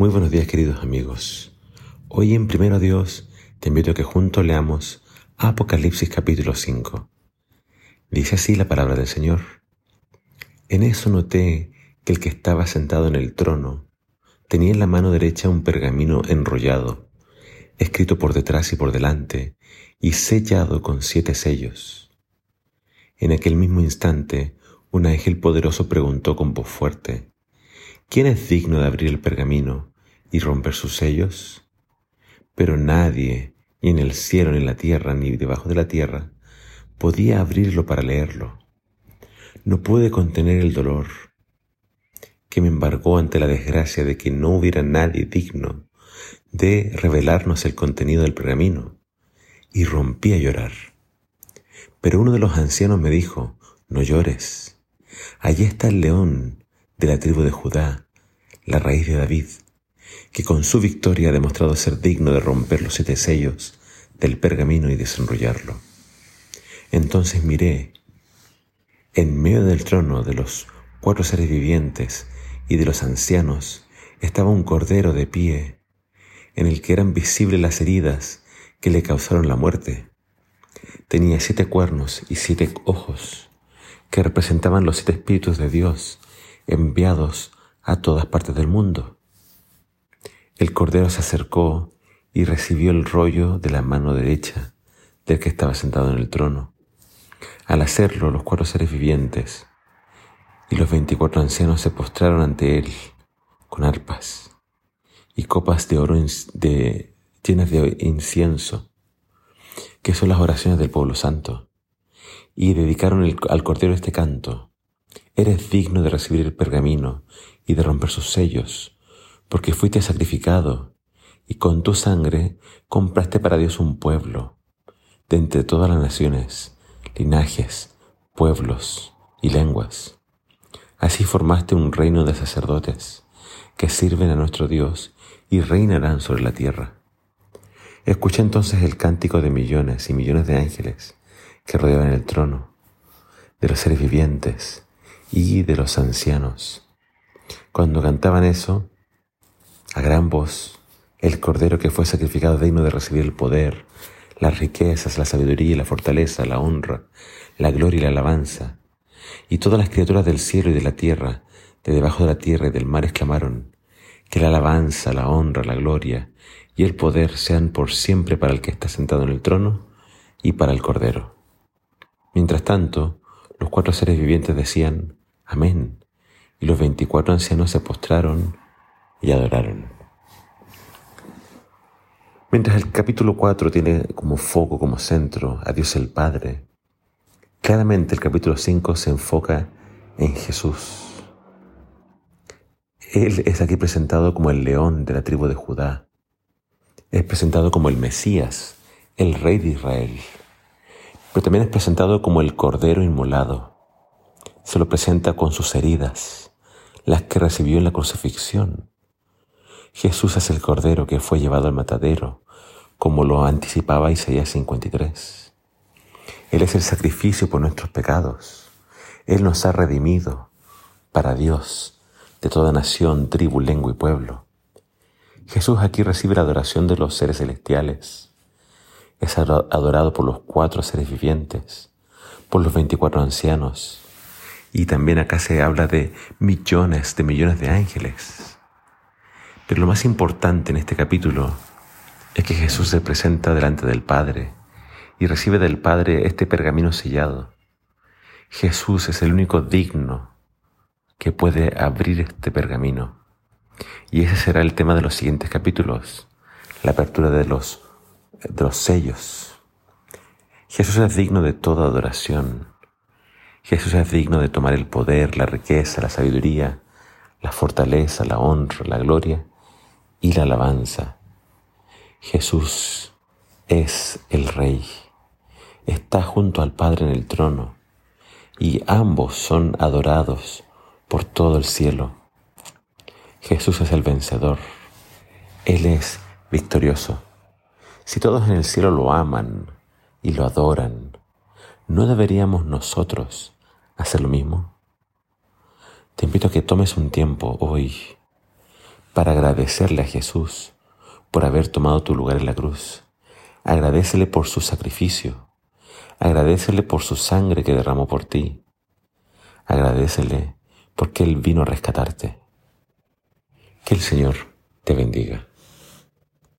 Muy buenos días queridos amigos. Hoy en Primero Dios te invito a que juntos leamos Apocalipsis capítulo 5. Dice así la palabra del Señor. En eso noté que el que estaba sentado en el trono tenía en la mano derecha un pergamino enrollado, escrito por detrás y por delante, y sellado con siete sellos. En aquel mismo instante, un ángel poderoso preguntó con voz fuerte, ¿quién es digno de abrir el pergamino y romper sus sellos? Pero nadie, ni en el cielo, ni en la tierra, ni debajo de la tierra, podía abrirlo para leerlo. No pude contener el dolor que me embargó ante la desgracia de que no hubiera nadie digno de revelarnos el contenido del pergamino, y rompí a llorar. Pero uno de los ancianos me dijo, no llores, allí está el león de la tribu de Judá, la raíz de David, que con su victoria ha demostrado ser digno de romper los siete sellos del pergamino y desenrollarlo. Entonces miré, en medio del trono de los cuatro seres vivientes y de los ancianos, estaba un cordero de pie, en el que eran visibles las heridas que le causaron la muerte. Tenía siete cuernos y siete ojos, que representaban los siete espíritus de Dios enviados a todas partes del mundo. El cordero se acercó y recibió el rollo de la mano derecha del que estaba sentado en el trono. Al hacerlo, los cuatro seres vivientes y los veinticuatro ancianos se postraron ante él con arpas y copas de oro llenas de incienso, que son las oraciones del pueblo santo, y dedicaron al Cordero este canto. Eres digno de recibir el pergamino y de romper sus sellos, porque fuiste sacrificado, y con tu sangre compraste para Dios un pueblo, de entre todas las naciones, linajes, pueblos y lenguas. Así formaste un reino de sacerdotes que sirven a nuestro Dios y reinarán sobre la tierra. Escuché entonces el cántico de millones y millones de ángeles que rodeaban el trono, de los seres vivientes y de los ancianos. Cuando cantaban eso, a gran voz, el Cordero que fue sacrificado digno de recibir el poder, las riquezas, la sabiduría la fortaleza, la honra, la gloria y la alabanza, y todas las criaturas del cielo y de la tierra, de debajo de la tierra y del mar exclamaron, que la alabanza, la honra, la gloria y el poder sean por siempre para el que está sentado en el trono y para el Cordero. Mientras tanto, los cuatro seres vivientes decían, Amén, y los veinticuatro ancianos se postraron y adoraron. Mientras el capítulo 4 tiene como foco, como centro a Dios el Padre, claramente el capítulo 5 se enfoca en Jesús. Él es aquí presentado como el león de la tribu de Judá, es presentado como el Mesías, el Rey de Israel, pero también es presentado como el Cordero Inmolado. Se lo presenta con sus heridas, las que recibió en la crucifixión. Jesús es el Cordero que fue llevado al matadero, como lo anticipaba Isaías 53. Él es el sacrificio por nuestros pecados. Él nos ha redimido para Dios de toda nación, tribu, lengua y pueblo. Jesús aquí recibe la adoración de los seres celestiales. Es adorado por los cuatro seres vivientes, por los veinticuatro ancianos. Y también acá se habla de millones de millones de ángeles. Pero lo más importante en este capítulo es que Jesús se presenta delante del Padre y recibe del Padre este pergamino sellado. Jesús es el único digno que puede abrir este pergamino y ese será el tema de los siguientes capítulos, la apertura de los, de los sellos. Jesús es digno de toda adoración. Jesús es digno de tomar el poder, la riqueza, la sabiduría, la fortaleza, la honra, la gloria y la alabanza. Jesús es el Rey. Está junto al Padre en el trono y ambos son adorados por todo el cielo. Jesús es el vencedor. Él es victorioso. Si todos en el cielo lo aman y lo adoran, ¿no deberíamos nosotros hacer lo mismo? Te invito a que tomes un tiempo hoy para agradecerle a Jesús por haber tomado tu lugar en la cruz. Agradecele por su sacrificio. Agradecele por su sangre que derramó por ti. Agradecele porque Él vino a rescatarte. Que el Señor te bendiga.